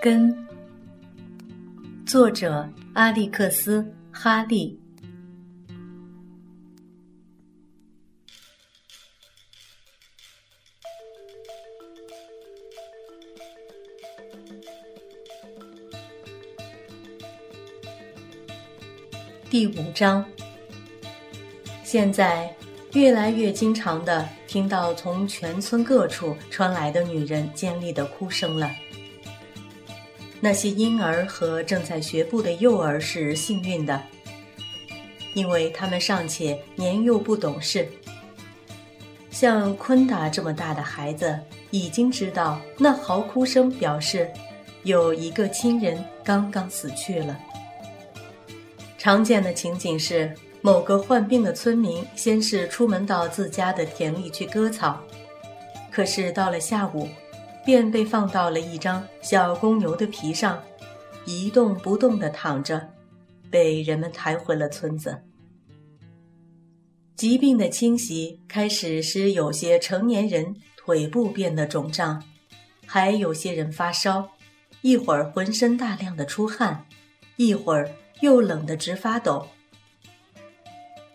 根，作者阿历克斯·哈利。第五章。现在越来越经常的听到从全村各处传来的女人尖利的哭声了。那些婴儿和正在学步的幼儿是幸运的，因为他们尚且年幼不懂事。像昆达这么大的孩子，已经知道那嚎哭声表示有一个亲人刚刚死去了。常见的情景是，某个患病的村民先是出门到自家的田里去割草，可是到了下午。便被放到了一张小公牛的皮上，一动不动地躺着，被人们抬回了村子。疾病的侵袭开始使有些成年人腿部变得肿胀，还有些人发烧，一会儿浑身大量的出汗，一会儿又冷得直发抖。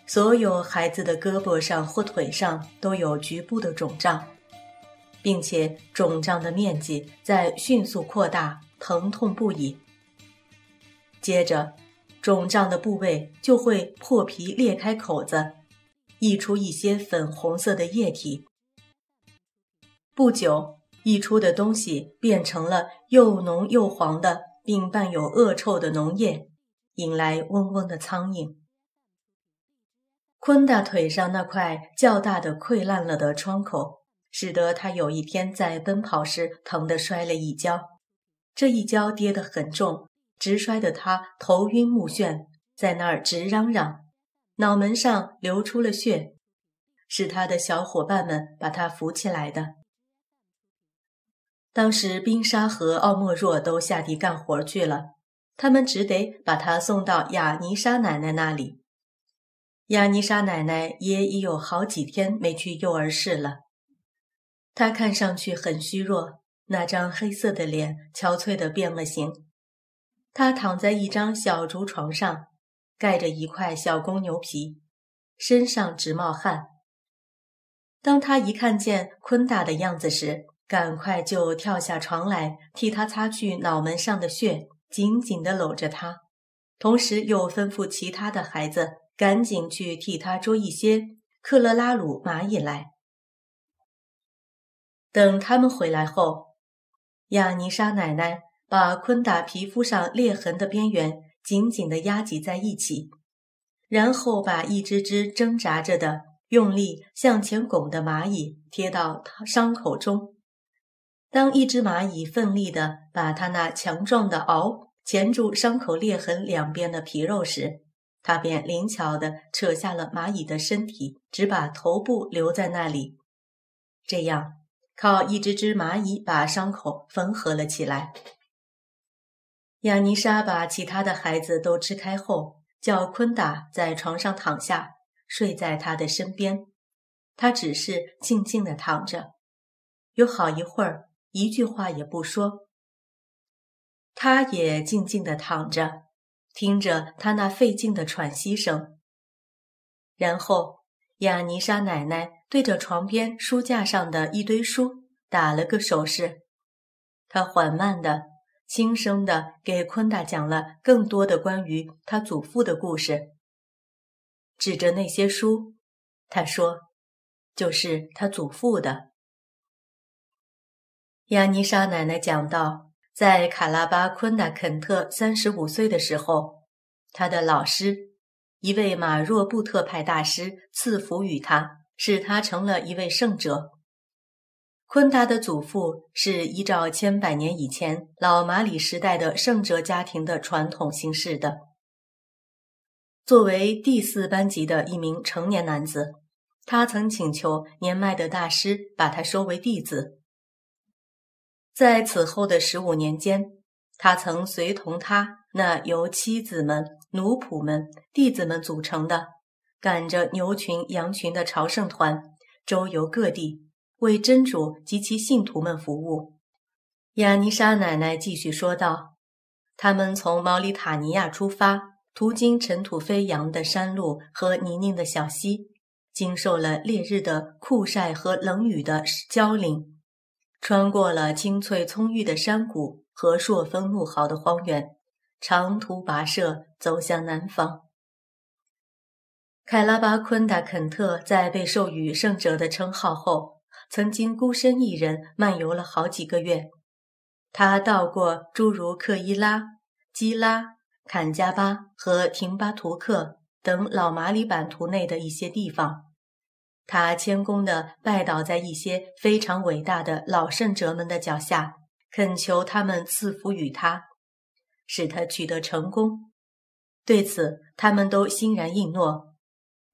所有孩子的胳膊上或腿上都有局部的肿胀。并且肿胀的面积在迅速扩大，疼痛不已。接着，肿胀的部位就会破皮裂开口子，溢出一些粉红色的液体。不久，溢出的东西变成了又浓又黄的，并伴有恶臭的脓液，引来嗡嗡的苍蝇。昆大腿上那块较大的溃烂了的创口。使得他有一天在奔跑时疼得摔了一跤，这一跤跌得很重，直摔得他头晕目眩，在那儿直嚷嚷，脑门上流出了血，是他的小伙伴们把他扶起来的。当时冰沙和奥莫若都下地干活去了，他们只得把他送到雅尼莎奶奶那里。雅尼莎奶奶也已有好几天没去幼儿室了。他看上去很虚弱，那张黑色的脸憔悴的变了形。他躺在一张小竹床上，盖着一块小公牛皮，身上直冒汗。当他一看见昆大的样子时，赶快就跳下床来，替他擦去脑门上的血，紧紧地搂着他，同时又吩咐其他的孩子赶紧去替他捉一些克勒拉鲁蚂蚁来。等他们回来后，亚尼莎奶奶把昆达皮肤上裂痕的边缘紧紧地压挤在一起，然后把一只只挣扎着的、用力向前拱的蚂蚁贴到他伤口中。当一只蚂蚁奋力地把它那强壮的螯钳住伤口裂痕两边的皮肉时，他便灵巧地扯下了蚂蚁的身体，只把头部留在那里。这样。靠一只只蚂蚁把伤口缝合了起来。亚尼莎把其他的孩子都支开后，叫昆达在床上躺下，睡在他的身边。他只是静静地躺着，有好一会儿，一句话也不说。他也静静地躺着，听着他那费劲的喘息声。然后，亚尼莎奶奶。对着床边书架上的一堆书打了个手势，她缓慢的、轻声的给昆达讲了更多的关于他祖父的故事。指着那些书，他说：“就是他祖父的。”亚尼莎奶奶讲到，在卡拉巴昆达肯特三十五岁的时候，他的老师，一位马若布特派大师赐福于他。使他成了一位圣者。昆达的祖父是依照千百年以前老马里时代的圣者家庭的传统行事的。作为第四班级的一名成年男子，他曾请求年迈的大师把他收为弟子。在此后的十五年间，他曾随同他那由妻子们、奴仆们、弟子们组成的。赶着牛群、羊群的朝圣团，周游各地，为真主及其信徒们服务。亚尼莎奶奶继续说道：“他们从毛里塔尼亚出发，途经尘土飞扬的山路和泥泞的小溪，经受了烈日的酷晒和冷雨的浇淋，穿过了青翠葱郁的山谷和朔风怒号的荒原，长途跋涉走向南方。凯拉巴昆达肯特在被授予圣者的称号后，曾经孤身一人漫游了好几个月。”他到过诸如克伊拉、基拉、坎加巴和廷巴图克等老马里版图内的一些地方，他谦恭地拜倒在一些非常伟大的老圣者们的脚下，恳求他们赐福于他，使他取得成功。对此，他们都欣然应诺。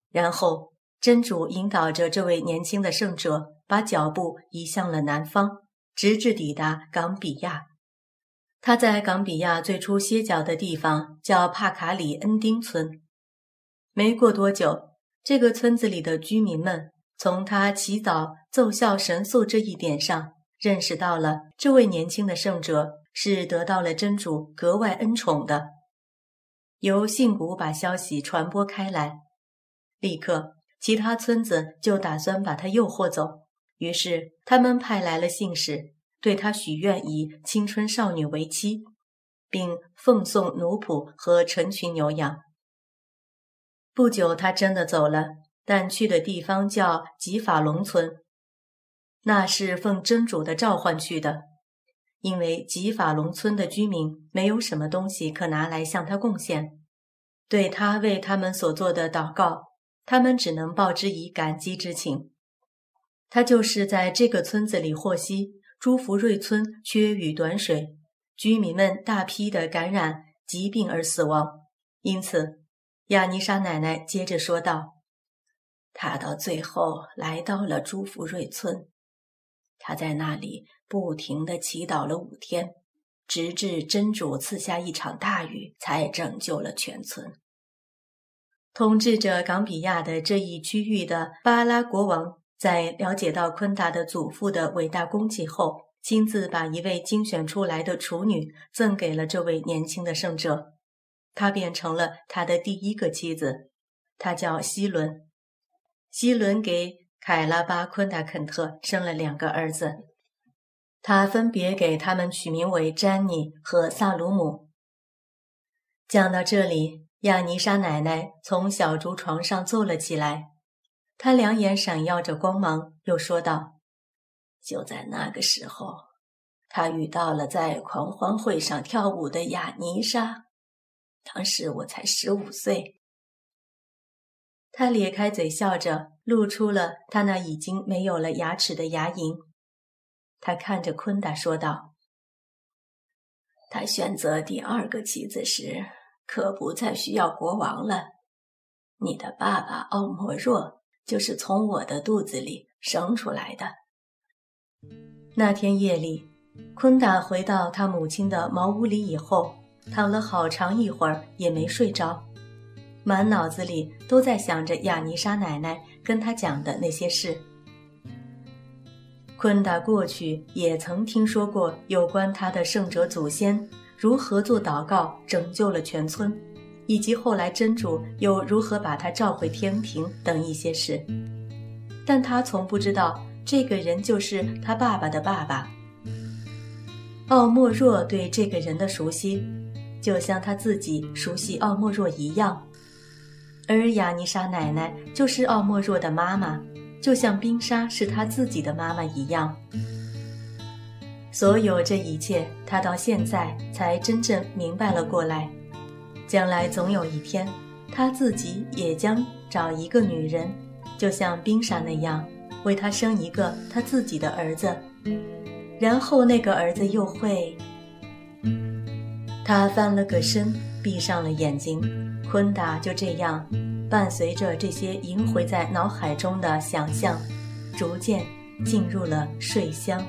然后，真主引导着这位年轻的圣者，把脚步移向了南方。直至抵达冈比亚，他在冈比亚最初歇脚的地方叫帕卡里恩丁村。没过多久，这个村子里的居民们从他祈祷奏效神速这一点上，认识到了这位年轻的圣者是得到了真主格外恩宠的。由信谷把消息传播开来，立刻其他村子就打算把他诱惑走。于是，他们派来了信使，对他许愿以青春少女为妻，并奉送奴仆和成群牛羊。不久，他真的走了，但去的地方叫吉法隆村，那是奉真主的召唤去的，因为吉法隆村的居民没有什么东西可拿来向他贡献，对他为他们所做的祷告，他们只能报之以感激之情。他就是在这个村子里获悉朱福瑞村缺雨短水，居民们大批的感染疾病而死亡。因此，亚尼莎奶奶接着说道：“他到最后来到了朱福瑞村，他在那里不停地祈祷了五天，直至真主赐下一场大雨，才拯救了全村。”统治着冈比亚的这一区域的巴拉国王。在了解到昆达的祖父的伟大功绩后，亲自把一位精选出来的处女赠给了这位年轻的圣者，她变成了他的第一个妻子。她叫希伦。希伦给凯拉巴昆达肯特生了两个儿子，他分别给他们取名为詹妮和萨鲁姆。讲到这里，亚尼莎奶奶从小竹床上坐了起来。她两眼闪耀着光芒，又说道：“就在那个时候，他遇到了在狂欢会上跳舞的雅尼莎。当时我才十五岁。”他咧开嘴笑着，露出了他那已经没有了牙齿的牙龈。他看着昆达说道：“他选择第二个妻子时，可不再需要国王了。你的爸爸奥莫若。”就是从我的肚子里生出来的。那天夜里，昆达回到他母亲的茅屋里以后，躺了好长一会儿也没睡着，满脑子里都在想着亚尼莎奶奶跟他讲的那些事。昆达过去也曾听说过有关他的圣者祖先如何做祷告拯救了全村。以及后来真主又如何把他召回天庭等一些事，但他从不知道这个人就是他爸爸的爸爸。奥莫若对这个人的熟悉，就像他自己熟悉奥莫若一样，而雅尼莎奶奶就是奥莫若的妈妈，就像冰沙是他自己的妈妈一样。所有这一切，他到现在才真正明白了过来。将来总有一天，他自己也将找一个女人，就像冰沙那样，为他生一个他自己的儿子，然后那个儿子又会……他翻了个身，闭上了眼睛，昆达就这样，伴随着这些萦回在脑海中的想象，逐渐进入了睡乡。